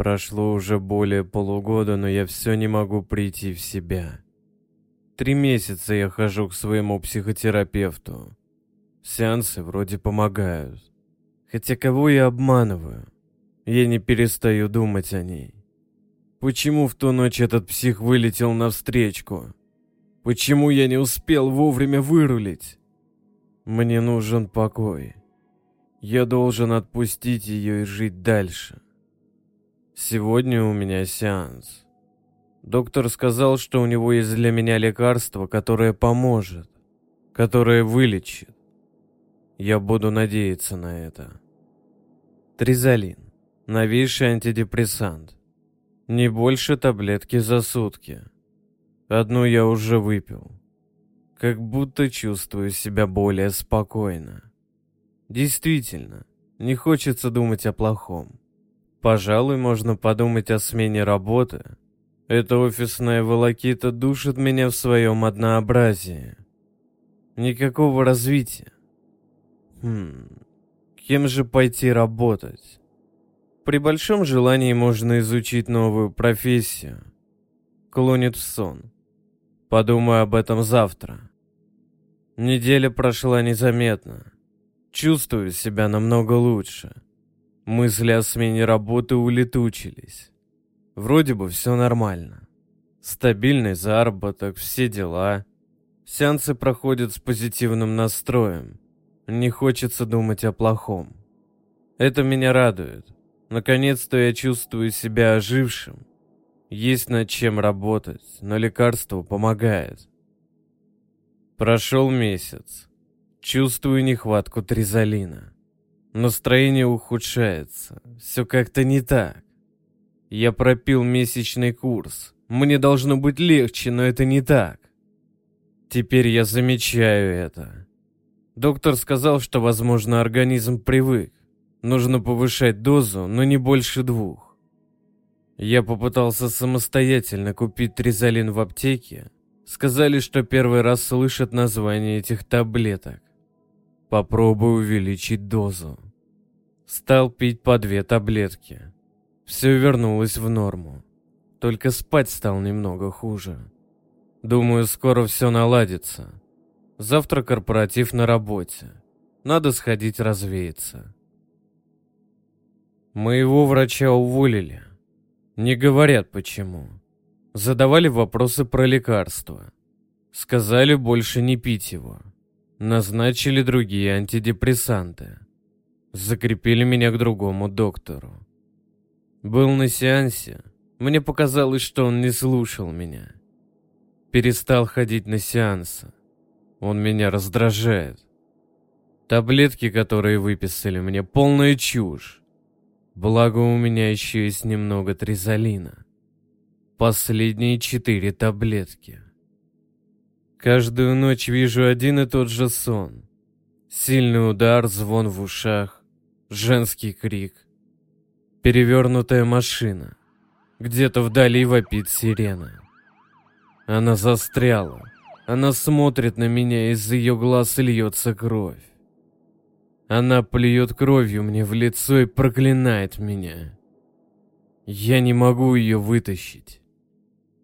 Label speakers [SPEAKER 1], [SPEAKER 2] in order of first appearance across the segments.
[SPEAKER 1] Прошло уже более полугода, но я все не могу прийти в себя. Три месяца я хожу к своему психотерапевту. Сеансы вроде помогают. Хотя кого я обманываю? Я не перестаю думать о ней. Почему в ту ночь этот псих вылетел навстречку? Почему я не успел вовремя вырулить? Мне нужен покой. Я должен отпустить ее и жить дальше. Сегодня у меня сеанс. Доктор сказал, что у него есть для меня лекарство, которое поможет, которое вылечит. Я буду надеяться на это. Тризолин. Новейший антидепрессант. Не больше таблетки за сутки. Одну я уже выпил. Как будто чувствую себя более спокойно. Действительно, не хочется думать о плохом. Пожалуй, можно подумать о смене работы. Эта офисная волокита душит меня в своем однообразии. Никакого развития. Хм, кем же пойти работать? При большом желании можно изучить новую профессию. Клонит в сон. Подумаю об этом завтра. Неделя прошла незаметно. Чувствую себя намного лучше. Мысли о смене работы улетучились. Вроде бы все нормально. Стабильный заработок, все дела. Сеансы проходят с позитивным настроем. Не хочется думать о плохом. Это меня радует. Наконец-то я чувствую себя ожившим. Есть над чем работать, но лекарство помогает. Прошел месяц. Чувствую нехватку тризолина. Настроение ухудшается. Все как-то не так. Я пропил месячный курс. Мне должно быть легче, но это не так. Теперь я замечаю это. Доктор сказал, что, возможно, организм привык. Нужно повышать дозу, но не больше двух. Я попытался самостоятельно купить тризолин в аптеке. Сказали, что первый раз слышат название этих таблеток. Попробую увеличить дозу. Стал пить по две таблетки. Все вернулось в норму. Только спать стал немного хуже. Думаю, скоро все наладится. Завтра корпоратив на работе. Надо сходить развеяться. Моего врача уволили. Не говорят почему. Задавали вопросы про лекарства. Сказали больше не пить его. Назначили другие антидепрессанты. Закрепили меня к другому доктору. Был на сеансе. Мне показалось, что он не слушал меня. Перестал ходить на сеансы. Он меня раздражает. Таблетки, которые выписали мне, полная чушь. Благо у меня еще есть немного тризолина. Последние четыре таблетки. Каждую ночь вижу один и тот же сон. Сильный удар, звон в ушах, женский крик. Перевернутая машина. Где-то вдали вопит сирена. Она застряла. Она смотрит на меня, из ее глаз льется кровь. Она плюет кровью мне в лицо и проклинает меня. Я не могу ее вытащить.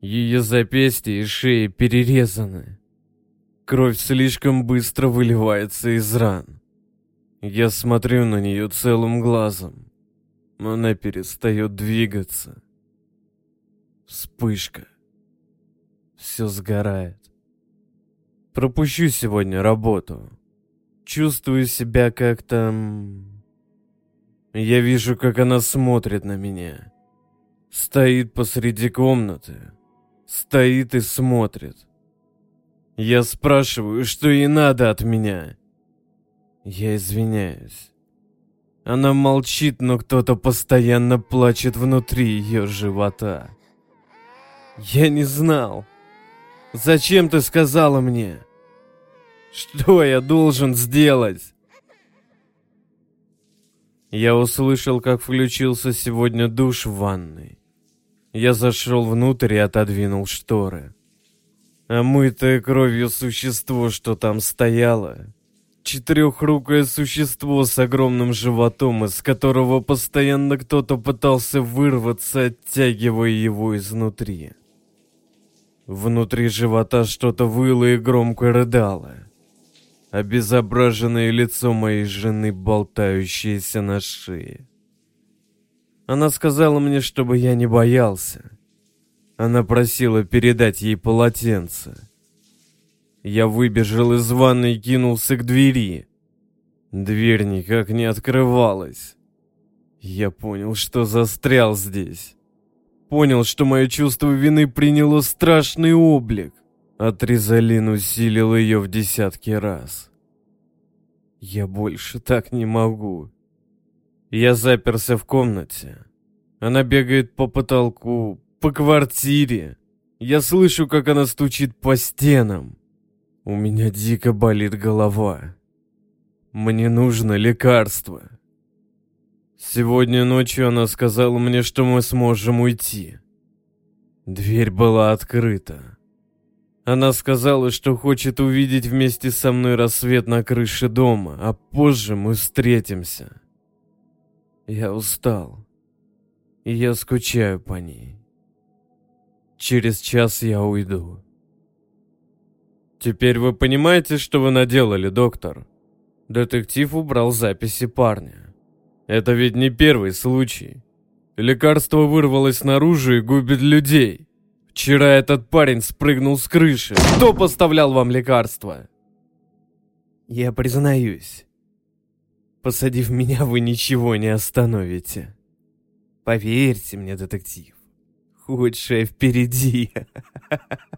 [SPEAKER 1] Ее запястья и шея перерезаны. Кровь слишком быстро выливается из ран. Я смотрю на нее целым глазом. Она перестает двигаться. Вспышка. Все сгорает. Пропущу сегодня работу. Чувствую себя как-то... Я вижу, как она смотрит на меня. Стоит посреди комнаты. Стоит и смотрит. Я спрашиваю, что ей надо от меня. Я извиняюсь. Она молчит, но кто-то постоянно плачет внутри ее живота. Я не знал. Зачем ты сказала мне? Что я должен сделать? Я услышал, как включился сегодня душ в ванной. Я зашел внутрь и отодвинул шторы. А мытое кровью существо, что там стояло, четырехрукое существо с огромным животом, из которого постоянно кто-то пытался вырваться, оттягивая его изнутри. Внутри живота что-то выло и громко рыдало. Обезображенное лицо моей жены, болтающееся на шее. Она сказала мне, чтобы я не боялся. Она просила передать ей полотенце. Я выбежал из ванной и кинулся к двери. Дверь никак не открывалась. Я понял, что застрял здесь. Понял, что мое чувство вины приняло страшный облик. Атрезалин усилил ее в десятки раз. Я больше так не могу. Я заперся в комнате. Она бегает по потолку, по квартире. Я слышу, как она стучит по стенам. У меня дико болит голова. Мне нужно лекарство. Сегодня ночью она сказала мне, что мы сможем уйти. Дверь была открыта. Она сказала, что хочет увидеть вместе со мной рассвет на крыше дома, а позже мы встретимся. Я устал, и я скучаю по ней. Через час я уйду. Теперь вы понимаете, что вы наделали, доктор? Детектив убрал записи парня. Это ведь не первый случай. Лекарство вырвалось наружу и губит людей. Вчера этот парень спрыгнул с крыши. Кто поставлял вам лекарство? Я признаюсь. Посадив меня, вы ничего не остановите. Поверьте мне, детектив. Худшее впереди.